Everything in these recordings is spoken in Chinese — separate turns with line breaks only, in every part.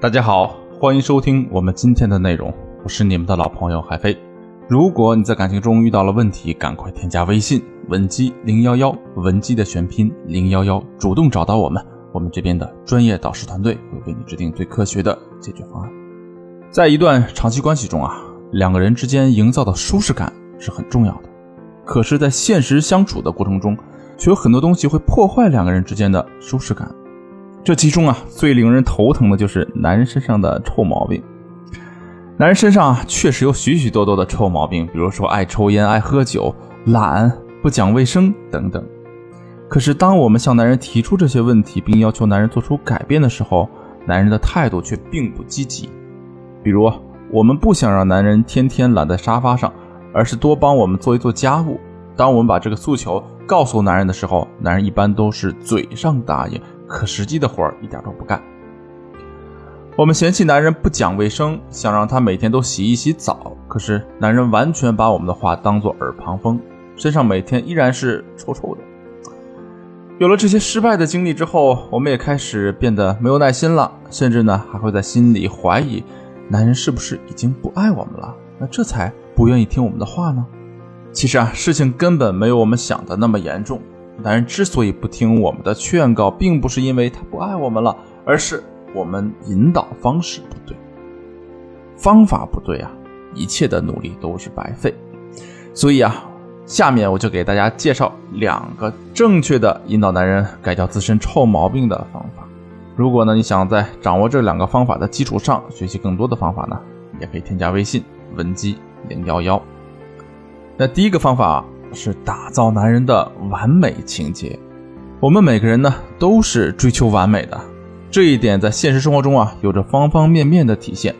大家好，欢迎收听我们今天的内容，我是你们的老朋友海飞。如果你在感情中遇到了问题，赶快添加微信文姬零幺幺，文姬的全拼零幺幺，主动找到我们，我们这边的专业导师团队会为你制定最科学的解决方案。在一段长期关系中啊，两个人之间营造的舒适感是很重要的，可是，在现实相处的过程中，却有很多东西会破坏两个人之间的舒适感。这其中啊，最令人头疼的就是男人身上的臭毛病。男人身上啊，确实有许许多多的臭毛病，比如说爱抽烟、爱喝酒、懒、不讲卫生等等。可是，当我们向男人提出这些问题，并要求男人做出改变的时候，男人的态度却并不积极。比如，我们不想让男人天天懒在沙发上，而是多帮我们做一做家务。当我们把这个诉求告诉男人的时候，男人一般都是嘴上答应。可实际的活儿一点都不干。我们嫌弃男人不讲卫生，想让他每天都洗一洗澡，可是男人完全把我们的话当作耳旁风，身上每天依然是臭臭的。有了这些失败的经历之后，我们也开始变得没有耐心了，甚至呢还会在心里怀疑，男人是不是已经不爱我们了？那这才不愿意听我们的话呢？其实啊，事情根本没有我们想的那么严重。男人之所以不听我们的劝告，并不是因为他不爱我们了，而是我们引导方式不对，方法不对啊，一切的努力都是白费。所以啊，下面我就给大家介绍两个正确的引导男人改掉自身臭毛病的方法。如果呢你想在掌握这两个方法的基础上学习更多的方法呢，也可以添加微信文姬零幺幺。那第一个方法。是打造男人的完美情节。我们每个人呢都是追求完美的，这一点在现实生活中啊有着方方面面的体现。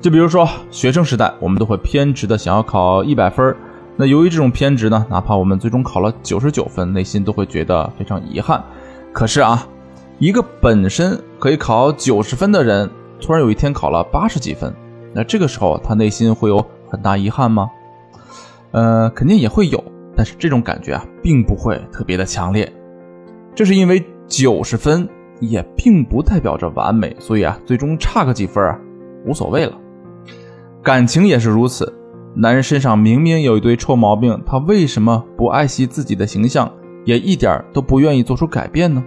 就比如说学生时代，我们都会偏执的想要考一百分那由于这种偏执呢，哪怕我们最终考了九十九分，内心都会觉得非常遗憾。可是啊，一个本身可以考九十分的人，突然有一天考了八十几分，那这个时候他内心会有很大遗憾吗？呃，肯定也会有。但是这种感觉啊，并不会特别的强烈，这是因为九十分也并不代表着完美，所以啊，最终差个几分啊，无所谓了。感情也是如此，男人身上明明有一堆臭毛病，他为什么不爱惜自己的形象，也一点都不愿意做出改变呢？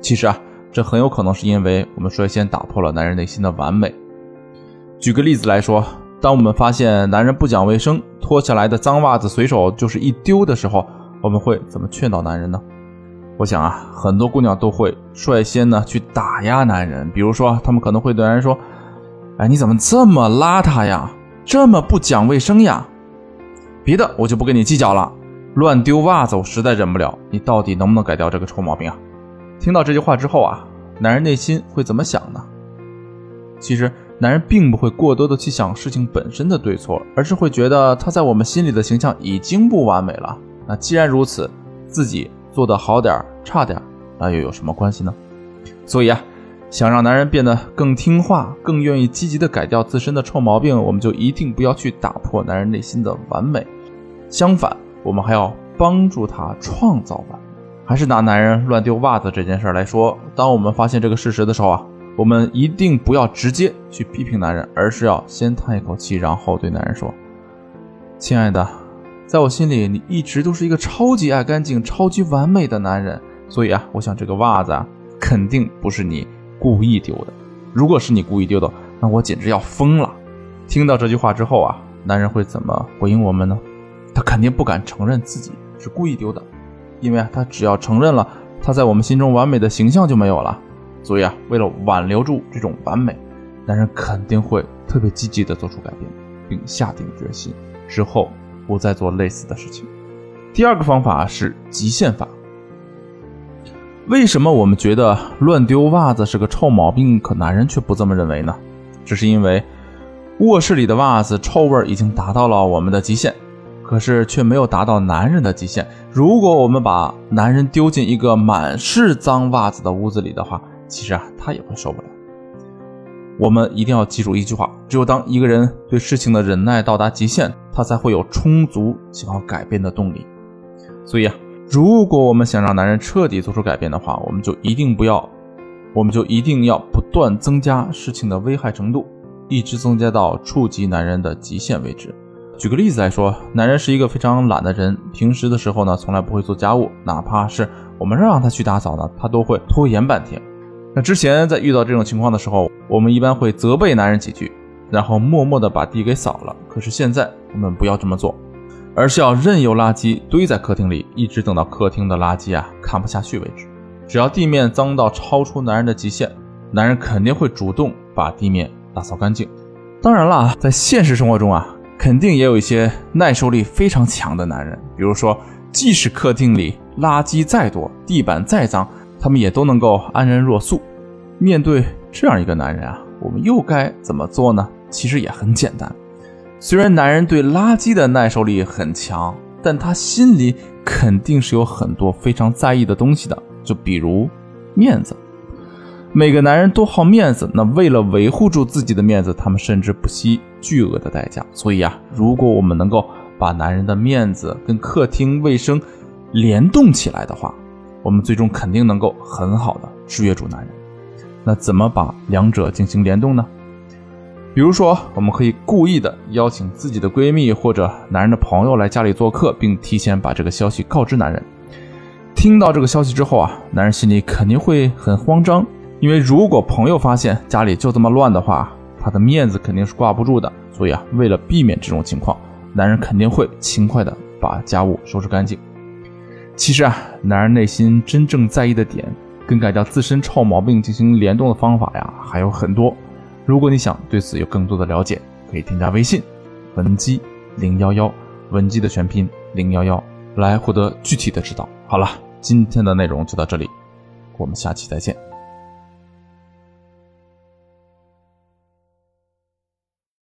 其实啊，这很有可能是因为我们率先打破了男人内心的完美。举个例子来说。当我们发现男人不讲卫生，脱下来的脏袜子随手就是一丢的时候，我们会怎么劝导男人呢？我想啊，很多姑娘都会率先呢去打压男人，比如说，他们可能会对男人说：“哎，你怎么这么邋遢呀？这么不讲卫生呀？别的我就不跟你计较了，乱丢袜子我实在忍不了。你到底能不能改掉这个臭毛病啊？”听到这句话之后啊，男人内心会怎么想呢？其实。男人并不会过多的去想事情本身的对错，而是会觉得他在我们心里的形象已经不完美了。那既然如此，自己做的好点差点，那又有什么关系呢？所以啊，想让男人变得更听话，更愿意积极的改掉自身的臭毛病，我们就一定不要去打破男人内心的完美。相反，我们还要帮助他创造完美。还是拿男人乱丢袜子这件事来说，当我们发现这个事实的时候啊。我们一定不要直接去批评男人，而是要先叹一口气，然后对男人说：“亲爱的，在我心里，你一直都是一个超级爱干净、超级完美的男人。所以啊，我想这个袜子啊，肯定不是你故意丢的。如果是你故意丢的，那我简直要疯了。”听到这句话之后啊，男人会怎么回应我们呢？他肯定不敢承认自己是故意丢的，因为啊，他只要承认了，他在我们心中完美的形象就没有了。所以啊，为了挽留住这种完美，男人肯定会特别积极的做出改变，并下定决心之后不再做类似的事情。第二个方法是极限法。为什么我们觉得乱丢袜子是个臭毛病，可男人却不这么认为呢？这是因为卧室里的袜子臭味已经达到了我们的极限，可是却没有达到男人的极限。如果我们把男人丢进一个满是脏袜子的屋子里的话，其实啊，他也会受不了。我们一定要记住一句话：只有当一个人对事情的忍耐到达极限，他才会有充足想要改变的动力。所以啊，如果我们想让男人彻底做出改变的话，我们就一定不要我们就一定要不断增加事情的危害程度，一直增加到触及男人的极限为止。举个例子来说，男人是一个非常懒的人，平时的时候呢，从来不会做家务，哪怕是我们让他去打扫呢，他都会拖延半天。那之前在遇到这种情况的时候，我们一般会责备男人几句，然后默默的把地给扫了。可是现在我们不要这么做，而是要任由垃圾堆在客厅里，一直等到客厅的垃圾啊看不下去为止。只要地面脏到超出男人的极限，男人肯定会主动把地面打扫干净。当然了，在现实生活中啊。肯定也有一些耐受力非常强的男人，比如说，即使客厅里垃圾再多，地板再脏，他们也都能够安然若素。面对这样一个男人啊，我们又该怎么做呢？其实也很简单。虽然男人对垃圾的耐受力很强，但他心里肯定是有很多非常在意的东西的，就比如面子。每个男人都好面子，那为了维护住自己的面子，他们甚至不惜巨额的代价。所以啊，如果我们能够把男人的面子跟客厅卫生联动起来的话，我们最终肯定能够很好的制约住男人。那怎么把两者进行联动呢？比如说，我们可以故意的邀请自己的闺蜜或者男人的朋友来家里做客，并提前把这个消息告知男人。听到这个消息之后啊，男人心里肯定会很慌张。因为如果朋友发现家里就这么乱的话，他的面子肯定是挂不住的。所以啊，为了避免这种情况，男人肯定会勤快的把家务收拾干净。其实啊，男人内心真正在意的点，跟改掉自身臭毛病进行联动的方法呀，还有很多。如果你想对此有更多的了解，可以添加微信文姬零幺幺，文姬的全拼零幺幺，来获得具体的指导。好了，今天的内容就到这里，我们下期再见。